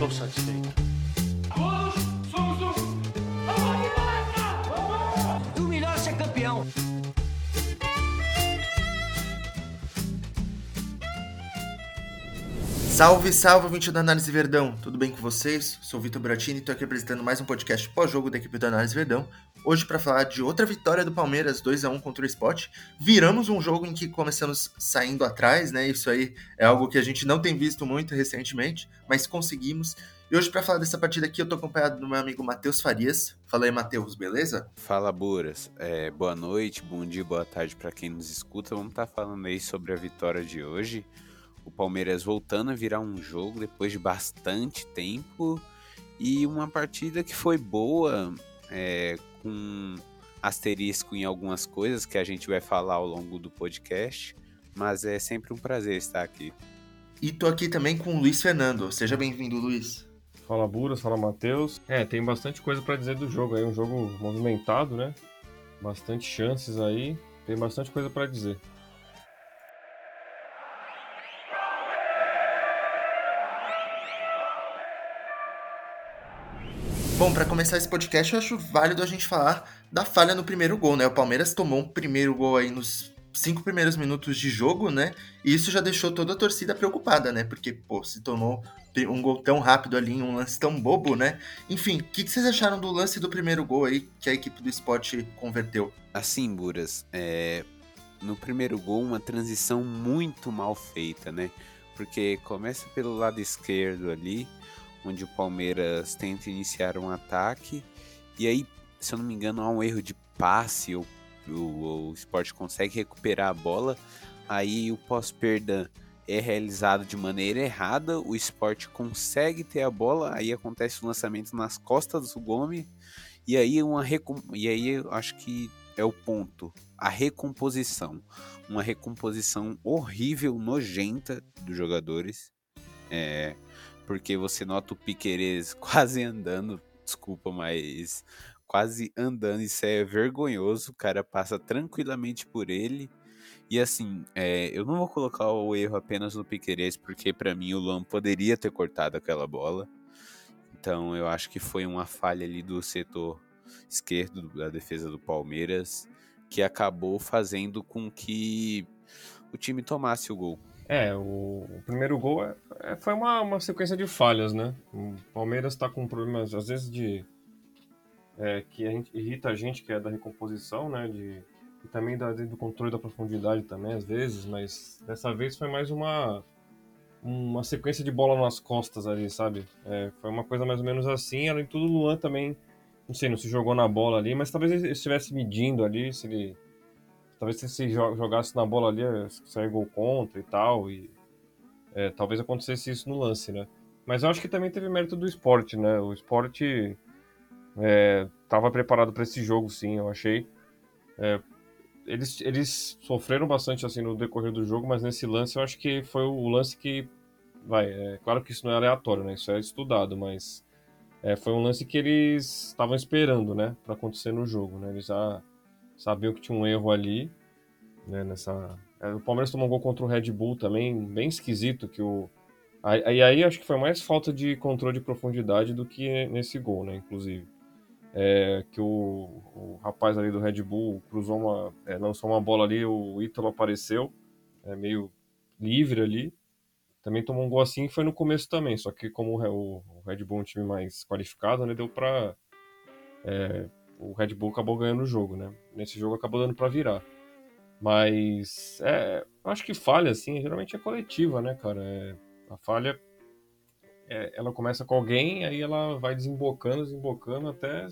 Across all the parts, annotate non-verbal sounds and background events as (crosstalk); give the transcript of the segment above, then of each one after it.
Estou satisfeito. Todos somos um. O melhor ser campeão. Salve, salve, ouvinte da Análise Verdão! Tudo bem com vocês? Sou o Vitor Bratini e estou aqui apresentando mais um podcast pós-jogo da equipe da Análise Verdão. Hoje para falar de outra vitória do Palmeiras, 2 a 1 contra o Sport. Viramos um jogo em que começamos saindo atrás, né? Isso aí é algo que a gente não tem visto muito recentemente, mas conseguimos. E hoje para falar dessa partida aqui, eu tô acompanhado do meu amigo Matheus Farias. Fala aí, Matheus, beleza? Fala, Buras. É, boa noite, bom dia, boa tarde para quem nos escuta. Vamos estar tá falando aí sobre a vitória de hoje o Palmeiras voltando a virar um jogo depois de bastante tempo e uma partida que foi boa, é, com asterisco em algumas coisas que a gente vai falar ao longo do podcast, mas é sempre um prazer estar aqui. E tô aqui também com o Luiz Fernando. Seja bem-vindo, Luiz. Fala Buras, fala Matheus. É, tem bastante coisa para dizer do jogo aí, um jogo movimentado, né? Bastante chances aí, tem bastante coisa para dizer. Bom, para começar esse podcast, eu acho válido a gente falar da falha no primeiro gol, né? O Palmeiras tomou um primeiro gol aí nos cinco primeiros minutos de jogo, né? E isso já deixou toda a torcida preocupada, né? Porque, pô, se tomou um gol tão rápido ali, um lance tão bobo, né? Enfim, o que, que, vocês acharam do lance do primeiro gol aí que a equipe do esporte converteu? Assim, Buras, é... no primeiro gol, uma transição muito mal feita, né? Porque começa pelo lado esquerdo ali, onde o Palmeiras tenta iniciar um ataque. E aí, se eu não me engano, há um erro de passe, ou o, o esporte consegue recuperar a bola, aí o pós-perda é realizado de maneira errada, o esporte consegue ter a bola, aí acontece o lançamento nas costas do Gomes, e aí uma e aí eu acho que é o ponto, a recomposição, uma recomposição horrível, nojenta dos jogadores. É, porque você nota o Piqueires (laughs) quase andando, desculpa, mas quase andando, isso é vergonhoso, o cara passa tranquilamente por ele. E assim, é, eu não vou colocar o erro apenas no Piqueires, porque para mim o Luan poderia ter cortado aquela bola. Então eu acho que foi uma falha ali do setor esquerdo da defesa do Palmeiras que acabou fazendo com que o time tomasse o gol. É, o, o primeiro gol é, é, foi uma, uma sequência de falhas, né? O Palmeiras está com problemas, às vezes, de. É, que a gente, irrita a gente, que é da recomposição, né? De, e também da, do controle da profundidade também, às vezes, mas dessa vez foi mais uma, uma sequência de bola nas costas ali, sabe? É, foi uma coisa mais ou menos assim, além de tudo, o Luan também, não sei, não se jogou na bola ali, mas talvez ele estivesse medindo ali, se ele talvez se se jogasse na bola ali, sair gol contra e tal, e é, talvez acontecesse isso no lance, né? Mas eu acho que também teve mérito do esporte, né? O esporte estava é, preparado para esse jogo, sim, eu achei. É, eles, eles sofreram bastante assim no decorrer do jogo, mas nesse lance eu acho que foi o lance que. Vai, é claro que isso não é aleatório, né? Isso é estudado, mas é, foi um lance que eles estavam esperando, né? Para acontecer no jogo, né? Eles já sabiam que tinha um erro ali, né, nessa... É, o Palmeiras tomou um gol contra o Red Bull também, bem esquisito, que o... Aí, aí acho que foi mais falta de controle de profundidade do que nesse gol, né, inclusive. É, que o, o, rapaz ali do Red Bull cruzou uma, é, lançou uma bola ali, o Ítalo apareceu, é, meio livre ali. Também tomou um gol assim e foi no começo também, só que como o, o Red Bull é um time mais qualificado, né, deu pra é, o Red Bull acabou ganhando o jogo, né? Nesse jogo acabou dando para virar. Mas é, acho que falha, assim, geralmente é coletiva, né, cara? É, a falha, é, ela começa com alguém, aí ela vai desembocando, desembocando até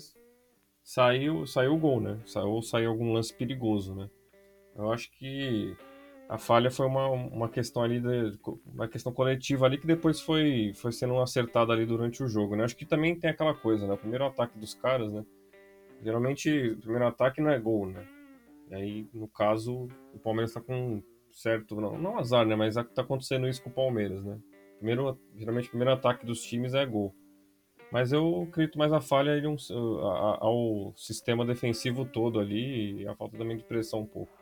sair, sair o gol, né? Ou sair algum lance perigoso, né? Eu acho que a falha foi uma, uma questão ali, de, uma questão coletiva ali que depois foi, foi sendo acertada ali durante o jogo, né? Acho que também tem aquela coisa, né? O primeiro ataque dos caras, né? Geralmente, o primeiro ataque não é gol, né? E aí, no caso, o Palmeiras tá com certo, não, não azar, né? Mas tá acontecendo isso com o Palmeiras, né? Primeiro, geralmente, o primeiro ataque dos times é gol. Mas eu acredito mais a falha ao sistema defensivo todo ali e a falta também de pressão um pouco.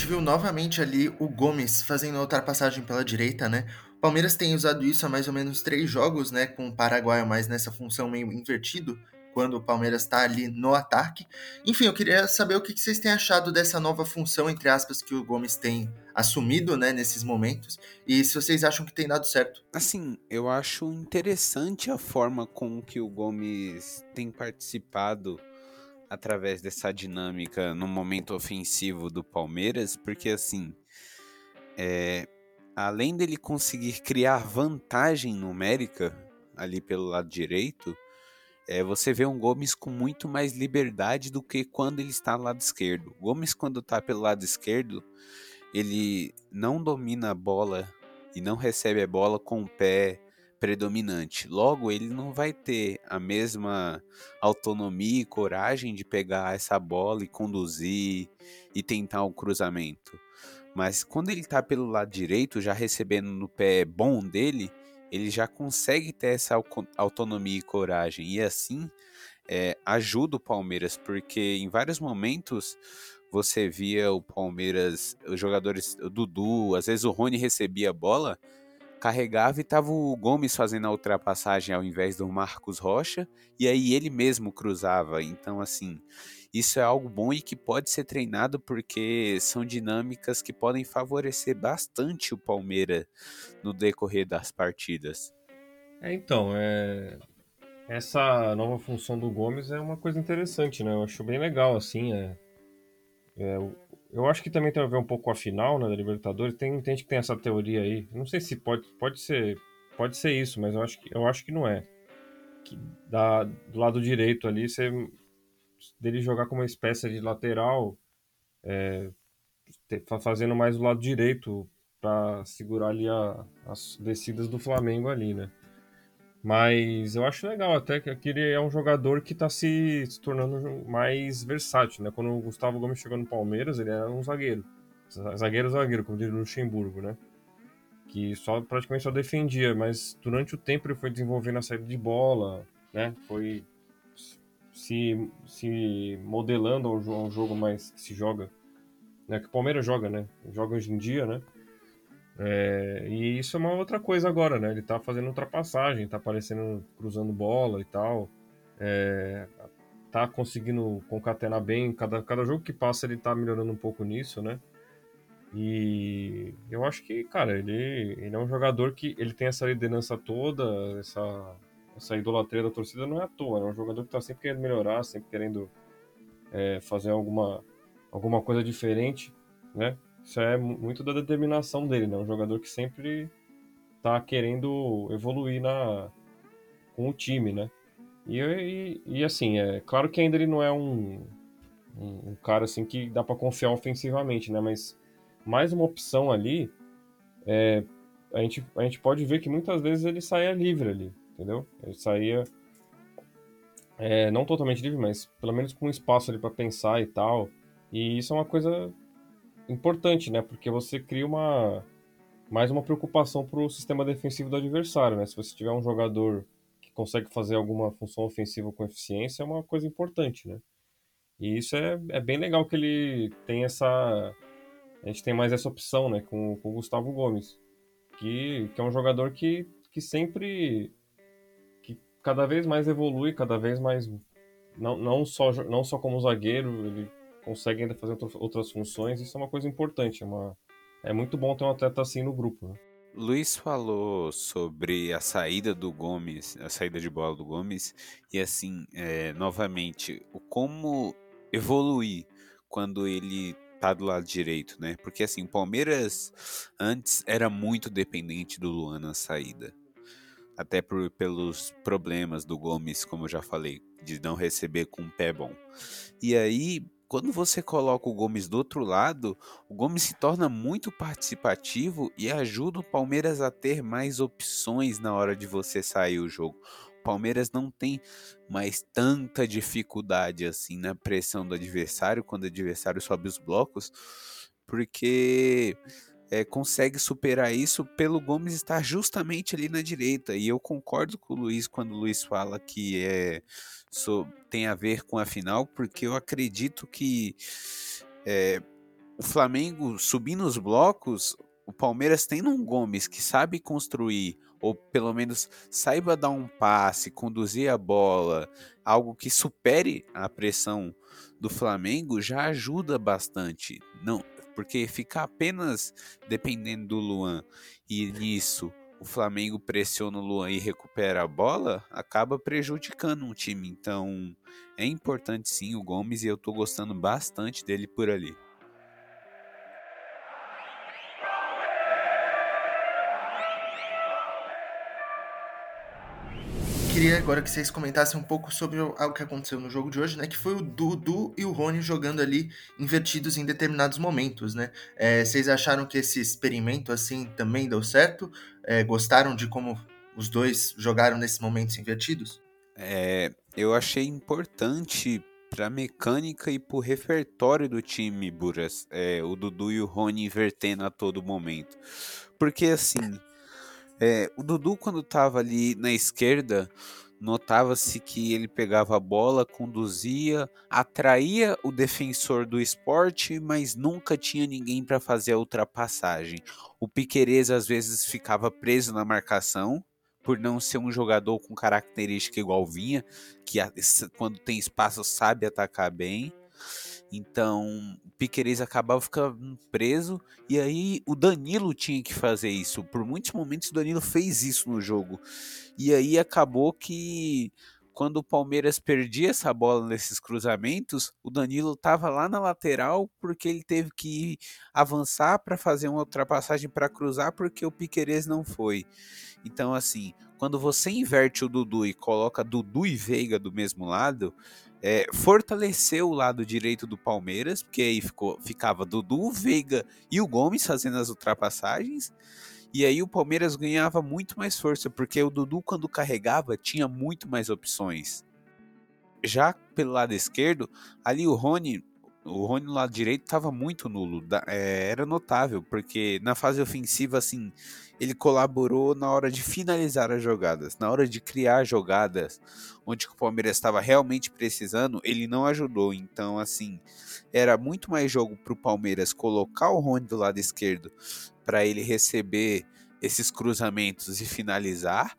Gente viu novamente ali o Gomes fazendo a ultrapassagem pela direita, né? O Palmeiras tem usado isso há mais ou menos três jogos, né? Com o Paraguai mais nessa função meio invertido, quando o Palmeiras está ali no ataque. Enfim, eu queria saber o que vocês têm achado dessa nova função, entre aspas, que o Gomes tem assumido, né, nesses momentos, e se vocês acham que tem dado certo. Assim, eu acho interessante a forma com que o Gomes tem participado através dessa dinâmica no momento ofensivo do Palmeiras, porque assim, é, além dele conseguir criar vantagem numérica ali pelo lado direito, é, você vê um Gomes com muito mais liberdade do que quando ele está no lado esquerdo. Gomes, quando está pelo lado esquerdo, ele não domina a bola e não recebe a bola com o pé predominante. Logo, ele não vai ter a mesma autonomia e coragem de pegar essa bola e conduzir e tentar o cruzamento. Mas quando ele está pelo lado direito, já recebendo no pé bom dele, ele já consegue ter essa autonomia e coragem. E assim é, ajuda o Palmeiras, porque em vários momentos você via o Palmeiras, os jogadores, o Dudu, às vezes o Rony recebia a bola, carregava e tava o Gomes fazendo a ultrapassagem ao invés do Marcos Rocha, e aí ele mesmo cruzava. Então, assim, isso é algo bom e que pode ser treinado porque são dinâmicas que podem favorecer bastante o Palmeiras no decorrer das partidas. É, então, é... essa nova função do Gomes é uma coisa interessante, né? Eu acho bem legal, assim, é é, eu acho que também tem a ver um pouco com a final né, da Libertadores. Tem, tem gente que tem essa teoria aí. Não sei se pode, pode ser pode ser isso, mas eu acho que, eu acho que não é. Que da, do lado direito ali, você, dele jogar como uma espécie de lateral, é, fazendo mais o lado direito para segurar ali a, as descidas do Flamengo ali, né? Mas eu acho legal até que ele é um jogador que está se, se, tornando mais versátil, né? Quando o Gustavo Gomes chegou no Palmeiras, ele era um zagueiro. Zagueiro, zagueiro, como diria o Luxemburgo, né? Que só, praticamente só defendia, mas durante o tempo ele foi desenvolvendo a saída de bola, né? Foi se, se modelando ao, ao jogo mais que se joga, né? Que o Palmeiras joga, né? Joga hoje em dia, né? É, e isso é uma outra coisa agora, né? Ele tá fazendo ultrapassagem, tá aparecendo cruzando bola e tal. É, tá conseguindo concatenar bem. Cada, cada jogo que passa ele tá melhorando um pouco nisso, né? E eu acho que, cara, ele, ele é um jogador que ele tem essa liderança toda, essa, essa idolatria da torcida não é à toa. É um jogador que tá sempre querendo melhorar, sempre querendo é, fazer alguma, alguma coisa diferente, né? Isso é muito da determinação dele, né? Um jogador que sempre tá querendo evoluir na, com o time, né? E, e, e assim, é claro que ainda ele não é um, um, um cara assim que dá para confiar ofensivamente, né? Mas mais uma opção ali, é, a, gente, a gente pode ver que muitas vezes ele saía livre ali, entendeu? Ele saía é, não totalmente livre, mas pelo menos com espaço ali para pensar e tal. E isso é uma coisa importante, né? Porque você cria uma mais uma preocupação para o sistema defensivo do adversário, né? Se você tiver um jogador que consegue fazer alguma função ofensiva com eficiência, é uma coisa importante, né? E isso é, é bem legal que ele tem essa. A gente tem mais essa opção, né? Com, com o Gustavo Gomes, que, que é um jogador que, que sempre. que cada vez mais evolui, cada vez mais. Não, não, só, não só como zagueiro, ele consegue ainda fazer outras funções, isso é uma coisa importante. É, uma... é muito bom ter um atleta assim no grupo. Né? Luiz falou sobre a saída do Gomes, a saída de bola do Gomes, e assim, é, novamente, o como evoluir quando ele tá do lado direito, né? Porque assim, o Palmeiras antes era muito dependente do Luan na saída. Até por, pelos problemas do Gomes, como eu já falei, de não receber com um pé bom. E aí, quando você coloca o Gomes do outro lado, o Gomes se torna muito participativo e ajuda o Palmeiras a ter mais opções na hora de você sair o jogo. O Palmeiras não tem mais tanta dificuldade assim na pressão do adversário quando o adversário sobe os blocos, porque é, consegue superar isso pelo Gomes estar justamente ali na direita. E eu concordo com o Luiz quando o Luiz fala que é, so, tem a ver com a final, porque eu acredito que é, o Flamengo subindo os blocos, o Palmeiras tendo um Gomes que sabe construir, ou pelo menos saiba dar um passe, conduzir a bola, algo que supere a pressão do Flamengo, já ajuda bastante. Não, porque ficar apenas dependendo do Luan e nisso o Flamengo pressiona o Luan e recupera a bola, acaba prejudicando um time. Então é importante sim o Gomes e eu tô gostando bastante dele por ali. Queria agora que vocês comentassem um pouco sobre o, o que aconteceu no jogo de hoje, né? Que foi o Dudu e o Rony jogando ali invertidos em determinados momentos, né? É, vocês acharam que esse experimento assim também deu certo? É, gostaram de como os dois jogaram nesses momentos invertidos? É, eu achei importante para a mecânica e para o repertório do time, Buras, é, o Dudu e o Rony invertendo a todo momento. Porque assim, é, o Dudu, quando estava ali na esquerda, notava-se que ele pegava a bola, conduzia, atraía o defensor do esporte, mas nunca tinha ninguém para fazer a ultrapassagem. O Piquerez às vezes ficava preso na marcação, por não ser um jogador com característica igual Vinha, que quando tem espaço sabe atacar bem. Então, o Piqueires acabava ficando preso e aí o Danilo tinha que fazer isso. Por muitos momentos o Danilo fez isso no jogo. E aí acabou que quando o Palmeiras perdia essa bola nesses cruzamentos, o Danilo estava lá na lateral porque ele teve que avançar para fazer uma ultrapassagem para cruzar porque o Piqueires não foi. Então, assim, quando você inverte o Dudu e coloca Dudu e Veiga do mesmo lado, é, fortaleceu o lado direito do Palmeiras, porque aí ficou, ficava Dudu, Veiga e o Gomes fazendo as ultrapassagens. E aí o Palmeiras ganhava muito mais força, porque o Dudu, quando carregava, tinha muito mais opções. Já pelo lado esquerdo, ali o Rony o Rony no lado direito estava muito nulo. É, era notável, porque na fase ofensiva, assim, ele colaborou na hora de finalizar as jogadas, na hora de criar jogadas onde o Palmeiras estava realmente precisando, ele não ajudou. Então, assim, era muito mais jogo para o Palmeiras colocar o Rony do lado esquerdo para ele receber esses cruzamentos e finalizar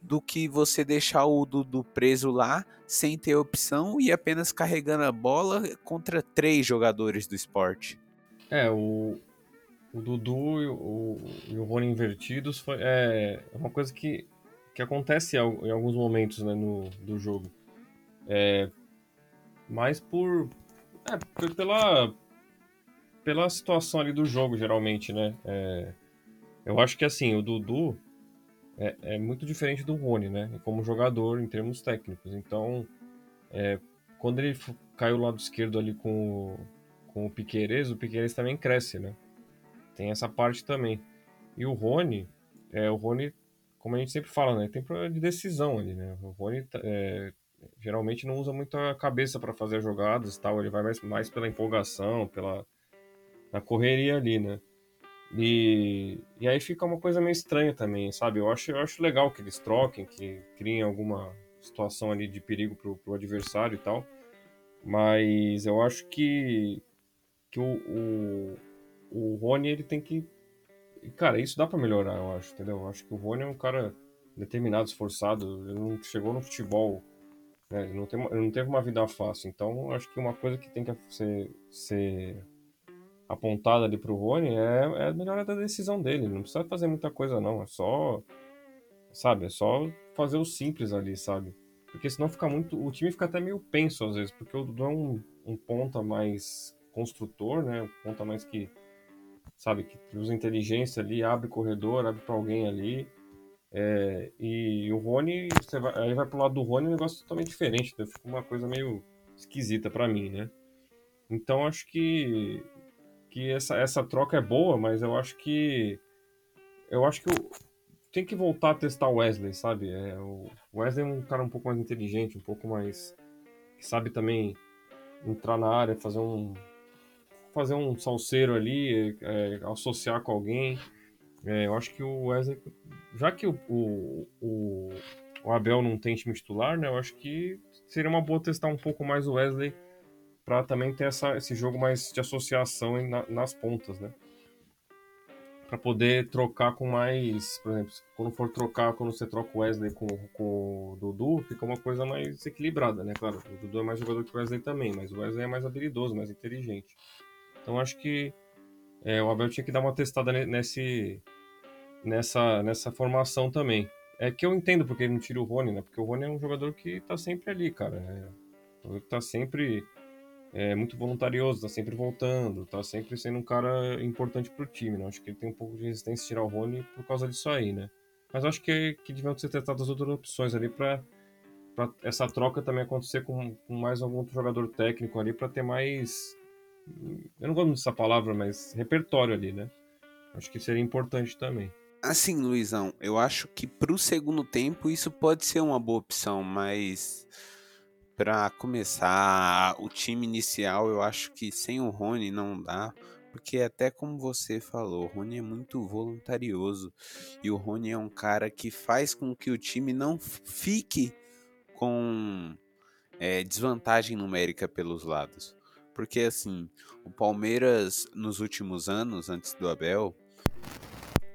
do que você deixar o Dudu preso lá sem ter opção e apenas carregando a bola contra três jogadores do esporte. É, o, o Dudu e o, e o Rony invertidos foi, é, é uma coisa que, que acontece em alguns momentos né, no, do jogo. É, mas por. É, pela, pela situação ali do jogo, geralmente, né? É, eu acho que assim, o Dudu é, é, muito diferente do Rony, né? Como jogador em termos técnicos. Então, é, quando ele caiu o lado esquerdo ali com o, com o Piqueires, o Piqueires também cresce, né? Tem essa parte também. E o Rony, é, o Rony, como a gente sempre fala, né? Tem problema de decisão ali, né? O Rony é, geralmente não usa muito a cabeça para fazer jogadas tal. Ele vai mais, mais pela empolgação, pela na correria ali, né? E, e aí fica uma coisa meio estranha também, sabe? Eu acho, eu acho legal que eles troquem, que criem alguma situação ali de perigo pro, pro adversário e tal. Mas eu acho que, que o, o, o Rony ele tem que. Cara, isso dá para melhorar, eu acho, entendeu? Eu acho que o Rony é um cara determinado, esforçado. Ele não chegou no futebol. Né? Ele, não tem, ele não teve uma vida fácil. Então, acho que uma coisa que tem que ser, ser apontada ali pro Rony é, é a melhora da decisão dele. Não precisa fazer muita coisa, não. É só. Sabe? É só fazer o simples ali, sabe? Porque senão fica muito. O time fica até meio penso às vezes, porque o Dudu é um, um ponta mais construtor, né? Um ponta mais que. Sabe? Que usa inteligência ali, abre corredor, abre para alguém ali. É, e o Rony, você vai, aí vai pro lado do Rony, é um negócio totalmente diferente. Então fica uma coisa meio esquisita para mim, né? Então acho que que essa, essa troca é boa, mas eu acho que. Eu acho que eu, tem que voltar a testar o Wesley, sabe? É, o Wesley é um cara um pouco mais inteligente, um pouco mais. que sabe também entrar na área, fazer um. fazer um salseiro ali, é, associar com alguém. É, eu acho que o Wesley. Já que o, o, o, o Abel não tem time titular, né? Eu acho que seria uma boa testar um pouco mais o Wesley para também ter essa, esse jogo mais de associação na, nas pontas, né? Para poder trocar com mais, por exemplo, quando for trocar, quando você troca o Wesley com, com o Dudu, fica uma coisa mais equilibrada, né? Claro, o Dudu é mais jogador que o Wesley também, mas o Wesley é mais habilidoso, mais inteligente. Então acho que é, o Abel tinha que dar uma testada nesse, nessa, nessa formação também. É que eu entendo porque ele não tira o Rony, né? Porque o Rony é um jogador que tá sempre ali, cara. É, tá sempre é, muito voluntarioso, tá sempre voltando, tá sempre sendo um cara importante pro time, né? Acho que ele tem um pouco de resistência a tirar o Rony por causa disso aí, né? Mas acho que, que deviam ser testadas outras opções ali para essa troca também acontecer com, com, mais algum outro jogador técnico ali para ter mais. Eu não gosto dessa palavra, mas repertório ali, né? Acho que seria importante também. Assim, Luizão, eu acho que pro segundo tempo isso pode ser uma boa opção, mas para começar o time inicial, eu acho que sem o Rony não dá, porque até como você falou, o Rony é muito voluntarioso e o Rony é um cara que faz com que o time não fique com é, desvantagem numérica pelos lados. Porque assim, o Palmeiras nos últimos anos, antes do Abel,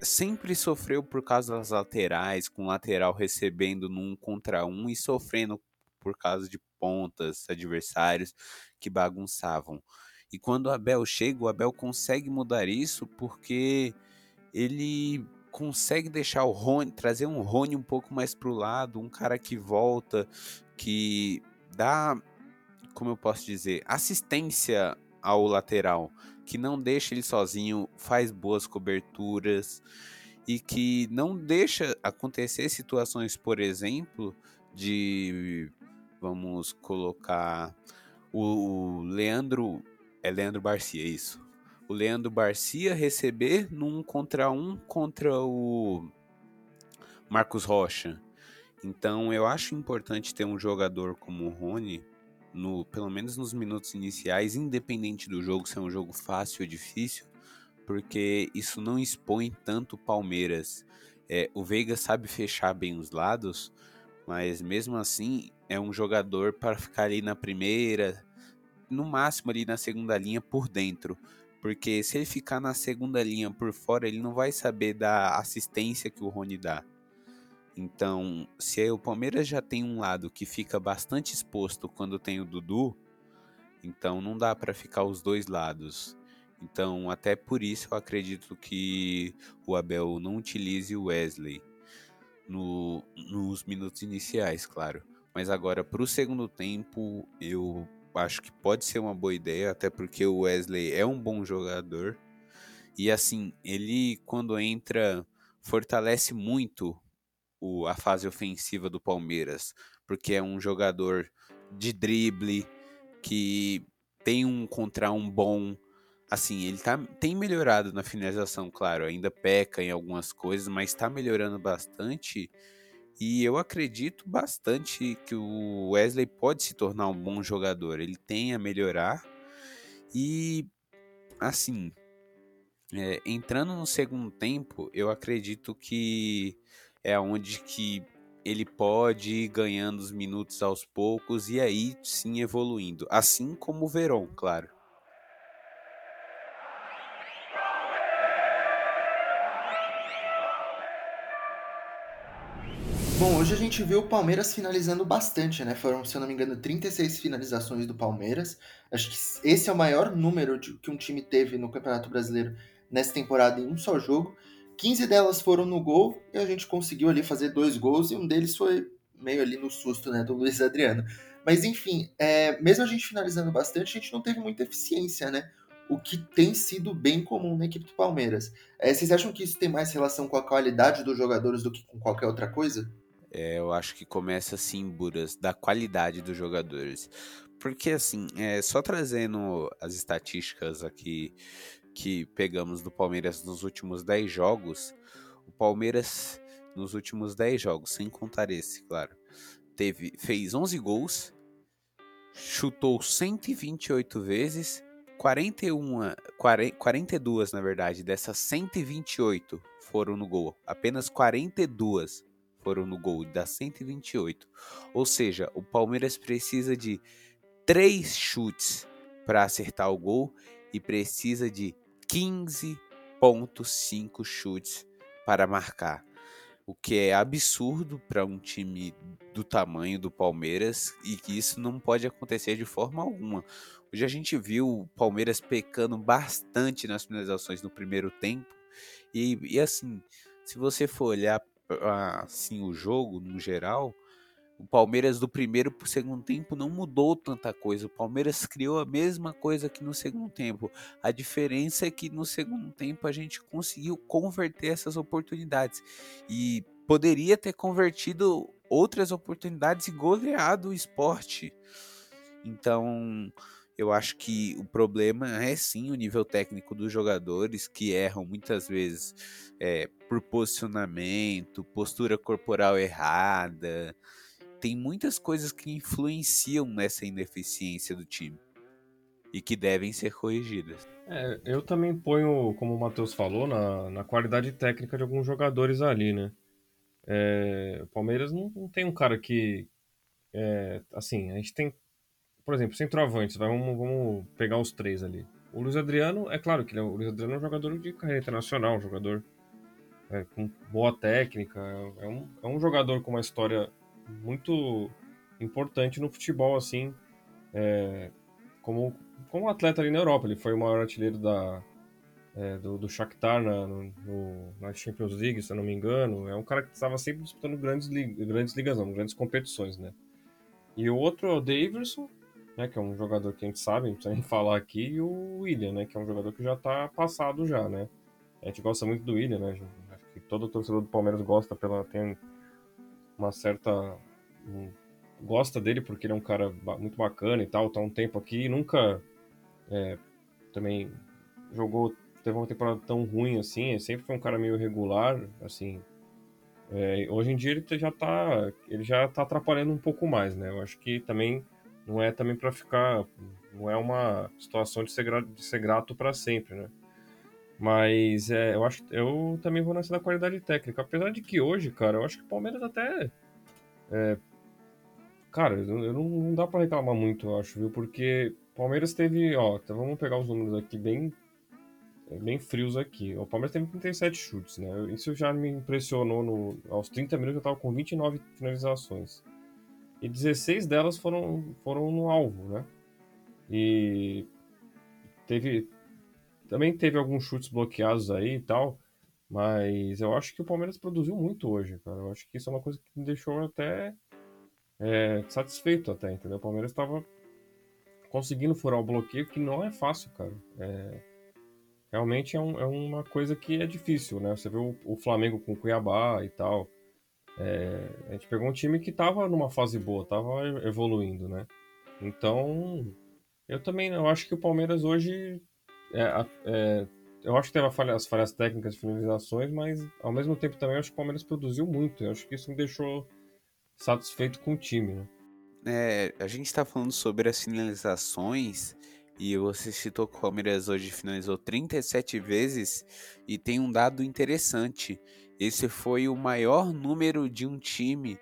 sempre sofreu por causa das laterais, com lateral recebendo num contra um e sofrendo por causa de pontas, adversários que bagunçavam. E quando o Abel chega, o Abel consegue mudar isso porque ele consegue deixar o Rony, trazer um Rony um pouco mais pro lado, um cara que volta, que dá, como eu posso dizer, assistência ao lateral que não deixa ele sozinho, faz boas coberturas e que não deixa acontecer situações, por exemplo, de vamos colocar o Leandro é Leandro Barcia isso. O Leandro Barcia receber num contra um contra o Marcos Rocha. Então eu acho importante ter um jogador como o Rony no, pelo menos nos minutos iniciais, independente do jogo ser um jogo fácil ou difícil, porque isso não expõe tanto o Palmeiras. É, o Veiga sabe fechar bem os lados, mas mesmo assim é um jogador para ficar ali na primeira, no máximo ali na segunda linha por dentro. Porque se ele ficar na segunda linha por fora, ele não vai saber da assistência que o Rony dá. Então, se o Palmeiras já tem um lado que fica bastante exposto quando tem o Dudu, então não dá para ficar os dois lados. Então, até por isso eu acredito que o Abel não utilize o Wesley no, nos minutos iniciais, claro. Mas agora, para o segundo tempo, eu acho que pode ser uma boa ideia, até porque o Wesley é um bom jogador. E assim, ele quando entra, fortalece muito o, a fase ofensiva do Palmeiras, porque é um jogador de drible que tem um contra um bom. Assim, ele tá, tem melhorado na finalização, claro, ainda peca em algumas coisas, mas está melhorando bastante. E eu acredito bastante que o Wesley pode se tornar um bom jogador. Ele tem a melhorar. E, assim, é, entrando no segundo tempo, eu acredito que é onde que ele pode ir ganhando os minutos aos poucos e aí sim evoluindo, assim como o Verón, claro. Bom, hoje a gente viu o Palmeiras finalizando bastante, né? Foram, se eu não me engano, 36 finalizações do Palmeiras. Acho que esse é o maior número de, que um time teve no Campeonato Brasileiro nessa temporada em um só jogo. 15 delas foram no gol e a gente conseguiu ali fazer dois gols e um deles foi meio ali no susto, né, do Luiz Adriano. Mas enfim, é, mesmo a gente finalizando bastante, a gente não teve muita eficiência, né? O que tem sido bem comum na equipe do Palmeiras. É, vocês acham que isso tem mais relação com a qualidade dos jogadores do que com qualquer outra coisa? É, eu acho que começa assim, Buras, da qualidade dos jogadores. Porque assim, é, só trazendo as estatísticas aqui que pegamos do Palmeiras nos últimos 10 jogos, o Palmeiras nos últimos 10 jogos, sem contar esse, claro, teve fez 11 gols, chutou 128 vezes, 41, 40, 42 na verdade, dessas 128 foram no gol. Apenas 42 foram no gol das 128. Ou seja, o Palmeiras precisa de 3 chutes para acertar o gol e precisa de 15.5 chutes para marcar. O que é absurdo para um time do tamanho do Palmeiras e que isso não pode acontecer de forma alguma. Hoje a gente viu o Palmeiras pecando bastante nas finalizações no primeiro tempo. E, e assim, se você for olhar assim o jogo no geral, o Palmeiras do primeiro para o segundo tempo não mudou tanta coisa. O Palmeiras criou a mesma coisa que no segundo tempo. A diferença é que no segundo tempo a gente conseguiu converter essas oportunidades. E poderia ter convertido outras oportunidades e goleado o esporte. Então, eu acho que o problema é sim o nível técnico dos jogadores que erram muitas vezes é, por posicionamento, postura corporal errada. Tem muitas coisas que influenciam nessa ineficiência do time e que devem ser corrigidas. É, eu também ponho, como o Matheus falou, na, na qualidade técnica de alguns jogadores ali, né? É, o Palmeiras não, não, tem um cara que. É, assim, a gente tem por exemplo, centroavantes, vamos, vamos pegar os três ali. O Luiz Adriano, é claro que ele é, o Luiz Adriano é um jogador de carreira internacional, um jogador é, com boa técnica, é um, é um jogador com uma história muito importante no futebol, assim, é, como, como atleta ali na Europa. Ele foi o maior artilheiro da, é, do, do Shakhtar na, no, na Champions League, se eu não me engano. É um cara que estava sempre disputando grandes, grandes ligas, não, grandes competições, né? E o outro é o Davidson, né, que é um jogador que a gente sabe, não precisa nem (laughs) falar aqui, e o William, né, que é um jogador que já está passado já, né. A gente gosta muito do William, né, acho que todo torcedor do Palmeiras gosta pela tem uma certa um, gosta dele porque ele é um cara muito bacana e tal, tá um tempo aqui, nunca é, também jogou teve uma temporada tão ruim assim, ele sempre foi um cara meio regular, assim. É, hoje em dia ele já tá ele já tá atrapalhando um pouco mais, né? Eu acho que também não é também para ficar. Não é uma situação de ser, grato, de ser grato para sempre, né? Mas é, eu acho eu também vou nessa da qualidade técnica. Apesar de que hoje, cara, eu acho que o Palmeiras até. É, cara, eu não, não dá para reclamar muito, eu acho, viu? Porque Palmeiras teve. Ó, então vamos pegar os números aqui bem, bem frios aqui. O Palmeiras teve 37 chutes, né? Isso já me impressionou. No, aos 30 minutos eu tava com 29 finalizações e 16 delas foram, foram no alvo, né? E teve também teve alguns chutes bloqueados aí e tal, mas eu acho que o Palmeiras produziu muito hoje, cara. Eu acho que isso é uma coisa que me deixou até é, satisfeito até, entendeu? O Palmeiras estava conseguindo furar o bloqueio, que não é fácil, cara. É, realmente é, um, é, uma coisa que é difícil, né? Você vê o, o Flamengo com o Cuiabá e tal. É, a gente pegou um time que estava numa fase boa, estava evoluindo, né? Então, eu também eu acho que o Palmeiras hoje. É, é, eu acho que teve falha, as falhas técnicas de finalizações, mas ao mesmo tempo também acho que o Palmeiras produziu muito. Eu acho que isso me deixou satisfeito com o time, né? É, a gente está falando sobre as finalizações e você citou que o Palmeiras hoje finalizou 37 vezes e tem um dado interessante. Esse foi o maior número de um time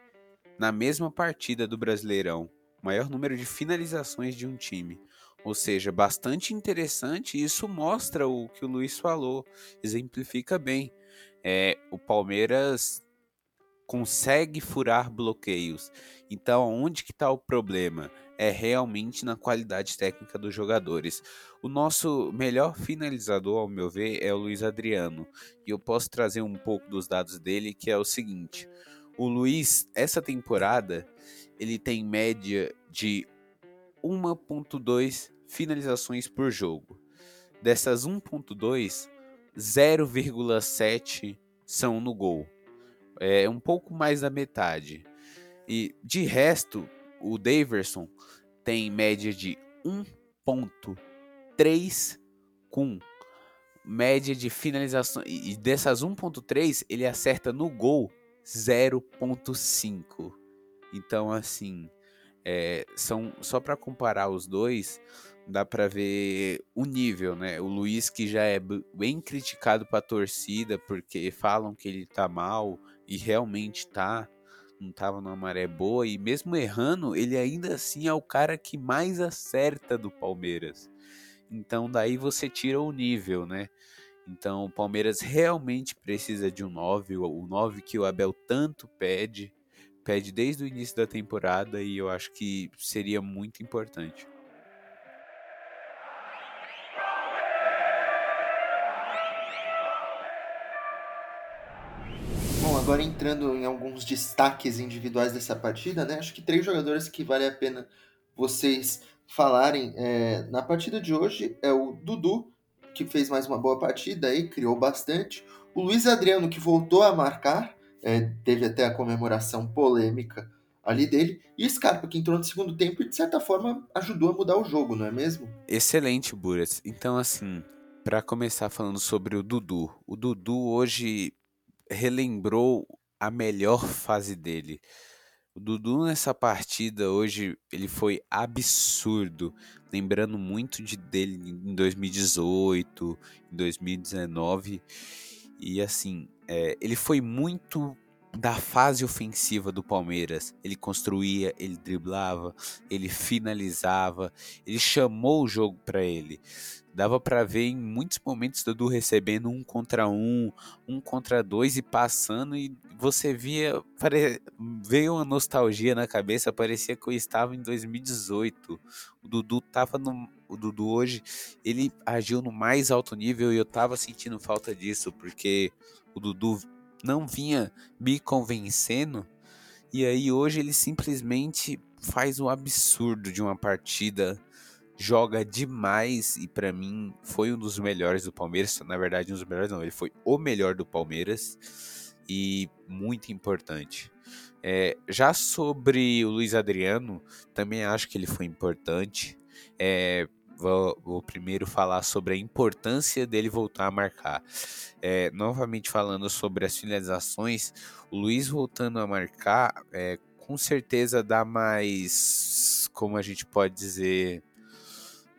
na mesma partida do Brasileirão. O maior número de finalizações de um time. Ou seja, bastante interessante. Isso mostra o que o Luiz falou. Exemplifica bem. É, o Palmeiras consegue furar bloqueios. Então, onde que está o problema? É realmente na qualidade técnica dos jogadores. O nosso melhor finalizador, ao meu ver, é o Luiz Adriano. E eu posso trazer um pouco dos dados dele, que é o seguinte: o Luiz, essa temporada, ele tem média de 1.2 finalizações por jogo. Dessas 1.2, 0,7 são no gol é um pouco mais da metade. E de resto, o Daverson tem média de 1.3 com média de finalização e dessas 1.3 ele acerta no gol 0.5. Então assim, é, são só para comparar os dois, dá para ver o nível, né? O Luiz que já é bem criticado para a torcida porque falam que ele tá mal, e realmente tá, não tava numa maré boa e mesmo errando, ele ainda assim é o cara que mais acerta do Palmeiras. Então daí você tira o nível, né? Então o Palmeiras realmente precisa de um 9, o 9 que o Abel tanto pede, pede desde o início da temporada e eu acho que seria muito importante. Agora entrando em alguns destaques individuais dessa partida, né? Acho que três jogadores que vale a pena vocês falarem é, na partida de hoje é o Dudu, que fez mais uma boa partida aí, criou bastante. O Luiz Adriano, que voltou a marcar, é, teve até a comemoração polêmica ali dele. E Scarpa, que entrou no segundo tempo e, de certa forma, ajudou a mudar o jogo, não é mesmo? Excelente, Buras. Então, assim, para começar falando sobre o Dudu. O Dudu hoje relembrou a melhor fase dele. O Dudu nessa partida hoje ele foi absurdo, lembrando muito de dele em 2018, em 2019 e assim é, ele foi muito da fase ofensiva do Palmeiras. Ele construía, ele driblava, ele finalizava, ele chamou o jogo para ele. Dava para ver em muitos momentos Dudu recebendo um contra um, um contra dois e passando e você via, pare... veio uma nostalgia na cabeça, parecia que eu estava em 2018. O Dudu tava no o Dudu hoje, ele agiu no mais alto nível e eu tava sentindo falta disso, porque o Dudu não vinha me convencendo. E aí hoje ele simplesmente faz um absurdo de uma partida, joga demais e para mim foi um dos melhores do Palmeiras. Na verdade, um dos melhores não, ele foi o melhor do Palmeiras e muito importante. É, já sobre o Luiz Adriano, também acho que ele foi importante. É, vou, vou, primeiro falar sobre a importância dele voltar a marcar. É, novamente falando sobre as finalizações, o Luiz voltando a marcar, é, com certeza dá mais, como a gente pode dizer,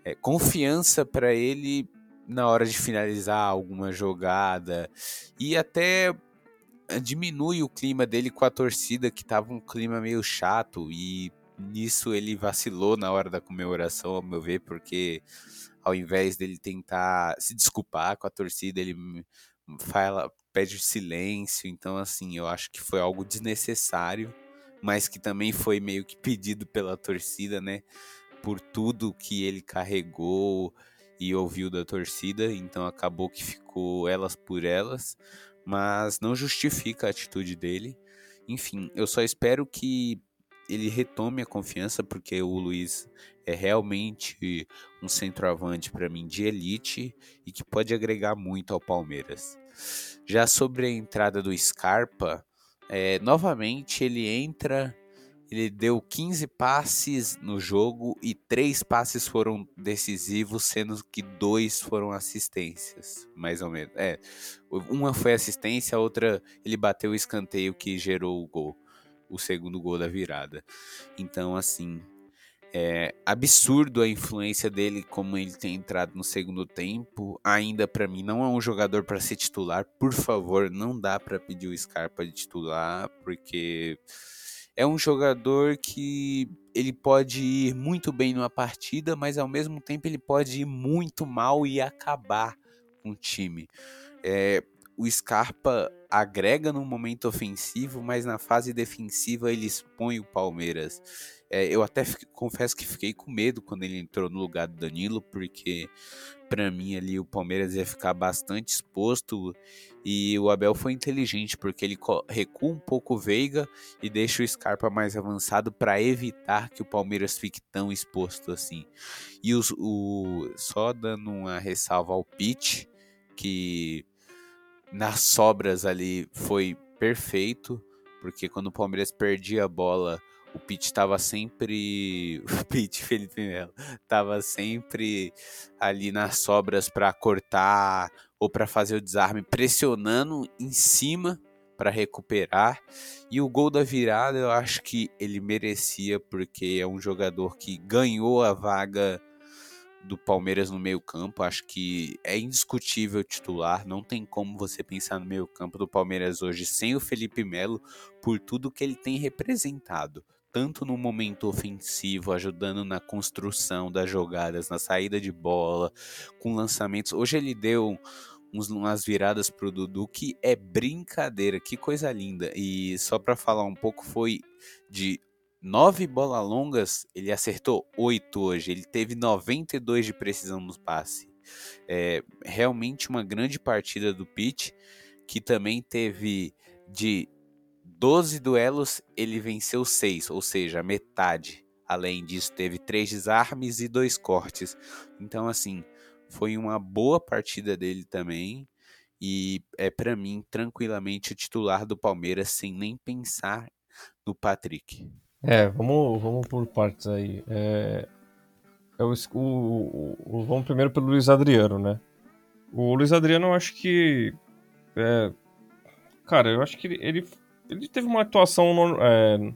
é, confiança para ele na hora de finalizar alguma jogada e até diminui o clima dele com a torcida que tava um clima meio chato e nisso ele vacilou na hora da comemoração, ao meu ver, porque ao invés dele tentar se desculpar com a torcida, ele fala, pede silêncio. Então, assim, eu acho que foi algo desnecessário, mas que também foi meio que pedido pela torcida, né? Por tudo que ele carregou e ouviu da torcida, então acabou que ficou elas por elas, mas não justifica a atitude dele. Enfim, eu só espero que ele retome a confiança, porque o Luiz é realmente um centroavante para mim de elite e que pode agregar muito ao Palmeiras. Já sobre a entrada do Scarpa, é, novamente ele entra, ele deu 15 passes no jogo e três passes foram decisivos, sendo que dois foram assistências, mais ou menos. É, uma foi assistência, a outra ele bateu o escanteio que gerou o gol o segundo gol da virada. Então, assim, é absurdo a influência dele como ele tem entrado no segundo tempo. Ainda para mim não é um jogador para ser titular. Por favor, não dá para pedir o Scarpa de titular, porque é um jogador que ele pode ir muito bem numa partida, mas ao mesmo tempo ele pode ir muito mal e acabar com o time. É, o Scarpa agrega no momento ofensivo, mas na fase defensiva ele expõe o Palmeiras. É, eu até confesso que fiquei com medo quando ele entrou no lugar do Danilo, porque para mim ali o Palmeiras ia ficar bastante exposto e o Abel foi inteligente porque ele recua um pouco o Veiga e deixa o Scarpa mais avançado para evitar que o Palmeiras fique tão exposto assim. E os, o só dando uma ressalva ao Pitt que nas sobras ali foi perfeito, porque quando o Palmeiras perdia a bola, o Pitt estava sempre. (laughs) O Pitt, Felipe Melo, estava sempre ali nas sobras para cortar ou para fazer o desarme, pressionando em cima para recuperar. E o gol da virada eu acho que ele merecia, porque é um jogador que ganhou a vaga do Palmeiras no meio-campo. Acho que é indiscutível titular. Não tem como você pensar no meio-campo do Palmeiras hoje sem o Felipe Melo, por tudo que ele tem representado. Tanto no momento ofensivo, ajudando na construção das jogadas, na saída de bola, com lançamentos. Hoje ele deu uns, umas viradas pro Dudu que é brincadeira, que coisa linda. E só para falar um pouco, foi de nove bolas longas, ele acertou oito hoje. Ele teve 92 de precisão no passe. É realmente uma grande partida do Pitt, que também teve de 12 duelos, ele venceu seis, ou seja, metade. Além disso, teve três desarmes e dois cortes. Então, assim, foi uma boa partida dele também. E é para mim tranquilamente o titular do Palmeiras sem nem pensar no Patrick. É, vamos, vamos por partes aí. É, é o, o, o, vamos primeiro pelo Luiz Adriano, né? O Luiz Adriano, eu acho que. É, cara, eu acho que ele, ele, ele teve uma atuação. É,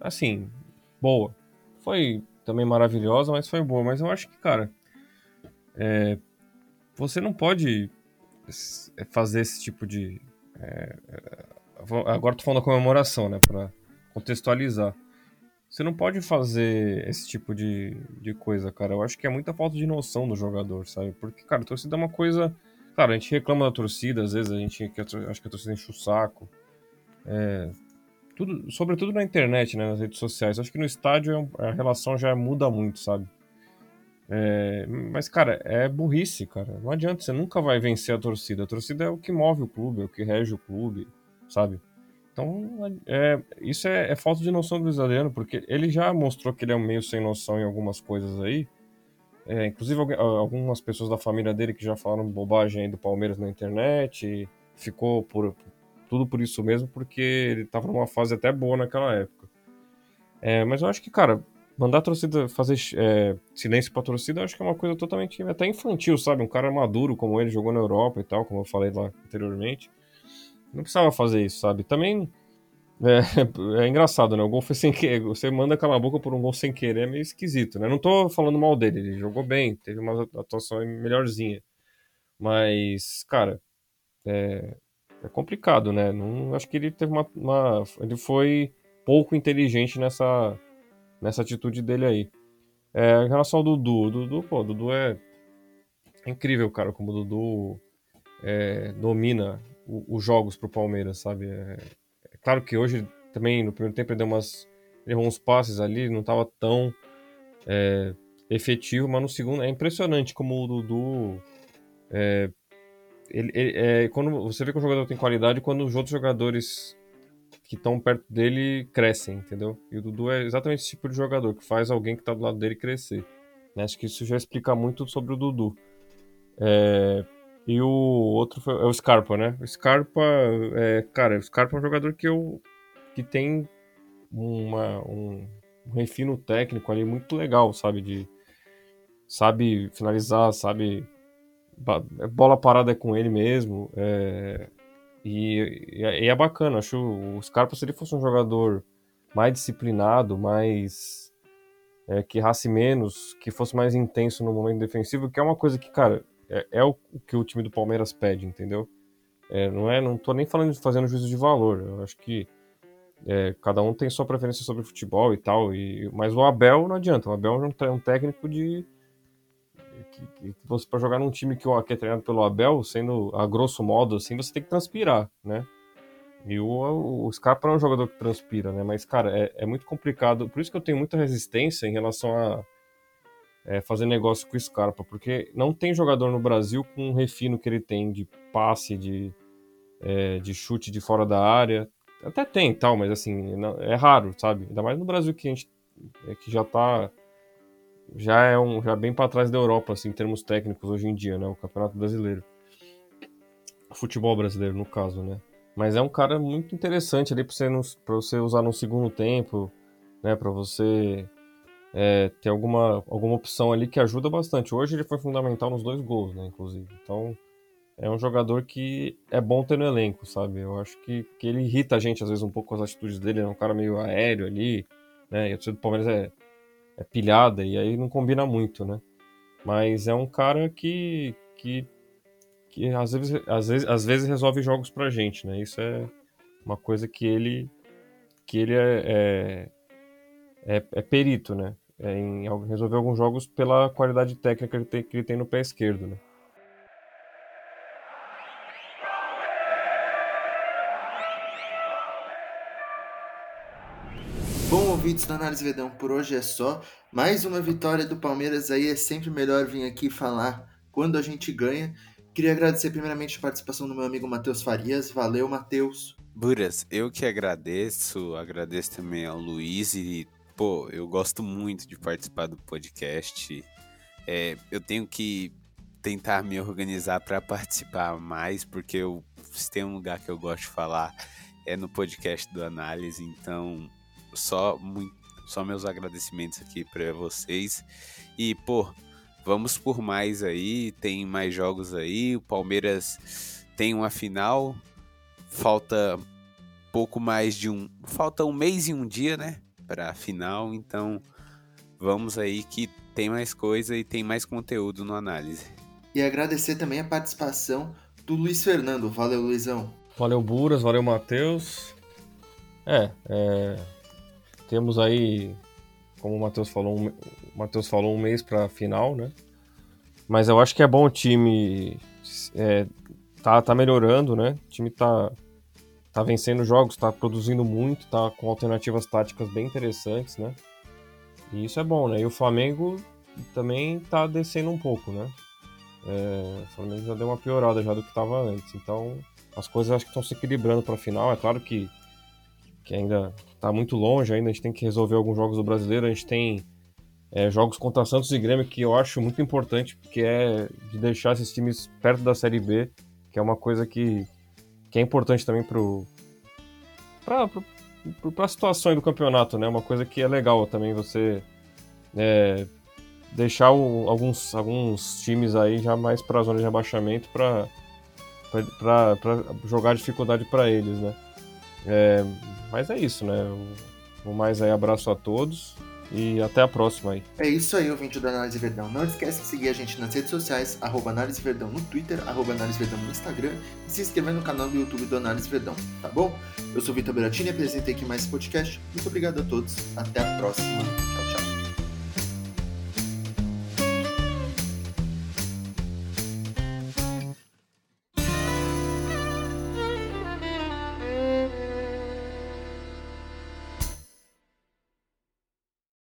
assim, boa. Foi também maravilhosa, mas foi boa. Mas eu acho que, cara. É, você não pode fazer esse tipo de. É, é agora tô falando da comemoração, né? Pra, contextualizar. Você não pode fazer esse tipo de, de coisa, cara. Eu acho que é muita falta de noção do jogador, sabe? Porque, cara, torcida é uma coisa. Cara, a gente reclama da torcida, às vezes a gente acho que a torcida enche o saco. É, tudo, sobretudo na internet, né, nas redes sociais. Acho que no estádio é a relação já muda muito, sabe? É, mas, cara, é burrice, cara. Não adianta, você nunca vai vencer a torcida. A torcida é o que move o clube, é o que rege o clube, sabe? Então, é, isso é, é, falta de noção do Luiz Adriano, porque ele já mostrou que ele é meio sem noção em algumas coisas aí. É, inclusive, algumas pessoas da família dele que já falaram bobagem aí do Palmeiras na internet. ficou por tudo por isso mesmo, porque ele estava numa fase até boa naquela época. É, mas eu acho que, cara, mandar a torcida fazer é, silêncio pra torcida, eu acho que é uma coisa totalmente até infantil, sabe? Um cara maduro como ele jogou na Europa e tal, como eu falei lá anteriormente. Não precisava fazer isso, sabe? Também é, (laughs) é, engraçado, né? O gol foi sem querer. Você manda calar a boca por um gol sem querer é meio esquisito, né? Não tô falando mal dele, ele jogou bem, teve uma atuação melhorzinha. Mas, cara, é, é complicado, né? Não, acho que ele teve uma, uma, Ele foi pouco inteligente nessa, nessa atitude dele aí. É, em relação ao Dudu, Dudu, pô, Dudu é, incrível, cara, como o Dudu é, domina os jogos pro Palmeiras, sabe? É, é, claro que hoje também no primeiro tempo ele deu umas errou uns passes ali, não estava tão é, efetivo, mas no segundo é impressionante como o Dudu é, ele, ele, é, quando você vê que o jogador tem qualidade quando os outros jogadores que estão perto dele crescem, entendeu? E o Dudu é exatamente esse tipo de jogador que faz alguém que está do lado dele crescer. Né? Acho que isso já explica muito sobre o Dudu. É, e o outro foi, é o Scarpa, né? O Scarpa, é, cara, o Scarpa é um jogador que eu que tem uma, um, um refino técnico ali muito legal, sabe? De sabe finalizar, sabe bola parada é com ele mesmo. É, e, e, é bacana, acho o Scarpa se ele fosse um jogador mais disciplinado, mais é, que rasse menos, que fosse mais intenso no momento defensivo, que é uma coisa que, cara, é, é o, o, que o time do Palmeiras pede, entendeu? É, não é, não tô nem falando de fazendo juízo de valor. Eu acho que é, cada um tem sua preferência sobre futebol e tal. E, mas o Abel não adianta. O Abel é um técnico de que, que você para jogar num time que, que é treinado pelo Abel, sendo a grosso modo assim, você tem que transpirar, né? E o, o Scarpa é um jogador que transpira, né? Mas, cara, é, é muito complicado. Por isso que eu tenho muita resistência em relação a é, fazer negócio com o Scarpa, porque não tem jogador no Brasil com o refino que ele tem de passe, de, é, de chute de fora da área. Até tem tal, mas assim, não, é raro, sabe? Ainda mais no Brasil que a gente é, que já tá já é um já bem para trás da Europa assim, em termos técnicos hoje em dia, né, o Campeonato Brasileiro. O futebol brasileiro no caso, né? Mas é um cara muito interessante ali para você, você usar no segundo tempo, né, para você é, ter alguma, alguma opção ali que ajuda bastante. Hoje ele foi fundamental nos dois gols, né, inclusive. Então, é um jogador que é bom ter no elenco, sabe? Eu acho que, que ele irrita a gente às vezes um pouco com as atitudes dele, é um cara meio aéreo ali, né? E torcida do Palmeiras é, é pilhada e aí não combina muito, né? Mas é um cara que, que, que às, vezes, às, vezes, às vezes resolve jogos pra gente, né? Isso é uma coisa que ele, que ele é, é, é, é perito, né? É em resolver alguns jogos pela qualidade técnica que ele tem, que ele tem no pé esquerdo, né? Ouvintes Análise Vedão, por hoje é só. Mais uma vitória do Palmeiras aí, é sempre melhor vir aqui falar quando a gente ganha. Queria agradecer primeiramente a participação do meu amigo Matheus Farias. Valeu, Matheus. Buras, eu que agradeço, agradeço também ao Luiz e, pô, eu gosto muito de participar do podcast. É, eu tenho que tentar me organizar para participar mais, porque eu, se tem um lugar que eu gosto de falar é no podcast do Análise, então só, muito, só meus agradecimentos aqui para vocês. E, pô, vamos por mais aí, tem mais jogos aí. O Palmeiras tem uma final, falta pouco mais de um. Falta um mês e um dia, né? Para a final, então vamos aí que tem mais coisa e tem mais conteúdo no análise. E agradecer também a participação do Luiz Fernando. Valeu, Luizão. Valeu, Buras, valeu, Matheus. É, é, temos aí, como o Matheus falou, um, o Matheus falou um mês para final, né? Mas eu acho que é bom o time é, tá, tá melhorando, né? O time tá, tá vencendo jogos, tá produzindo muito, tá com alternativas táticas bem interessantes, né? E isso é bom, né? E o Flamengo também tá descendo um pouco, né? É, o Flamengo já deu uma piorada já do que estava antes. Então, as coisas acho que estão se equilibrando para final. É claro que, que ainda tá muito longe ainda, a gente tem que resolver alguns jogos do brasileiro, a gente tem é, jogos contra Santos e Grêmio que eu acho muito importante, porque é de deixar esses times perto da Série B, que é uma coisa que, que é importante também pro, pra situação do campeonato, né? Uma coisa que é legal também você é, deixar o, alguns, alguns times aí já mais para a zona de rebaixamento para jogar dificuldade para eles, né? É, mas é isso, né? Um mais aí abraço a todos e até a próxima aí. É isso aí, ouvinte do Análise Verdão. Não esquece de seguir a gente nas redes sociais, arroba Análise Verdão no Twitter, arroba Análise Verdão no Instagram e se inscrever no canal do YouTube do Análise Verdão, tá bom? Eu sou Vitor Beratini e apresentei aqui mais esse podcast. Muito obrigado a todos, até a próxima. Tchau, tchau.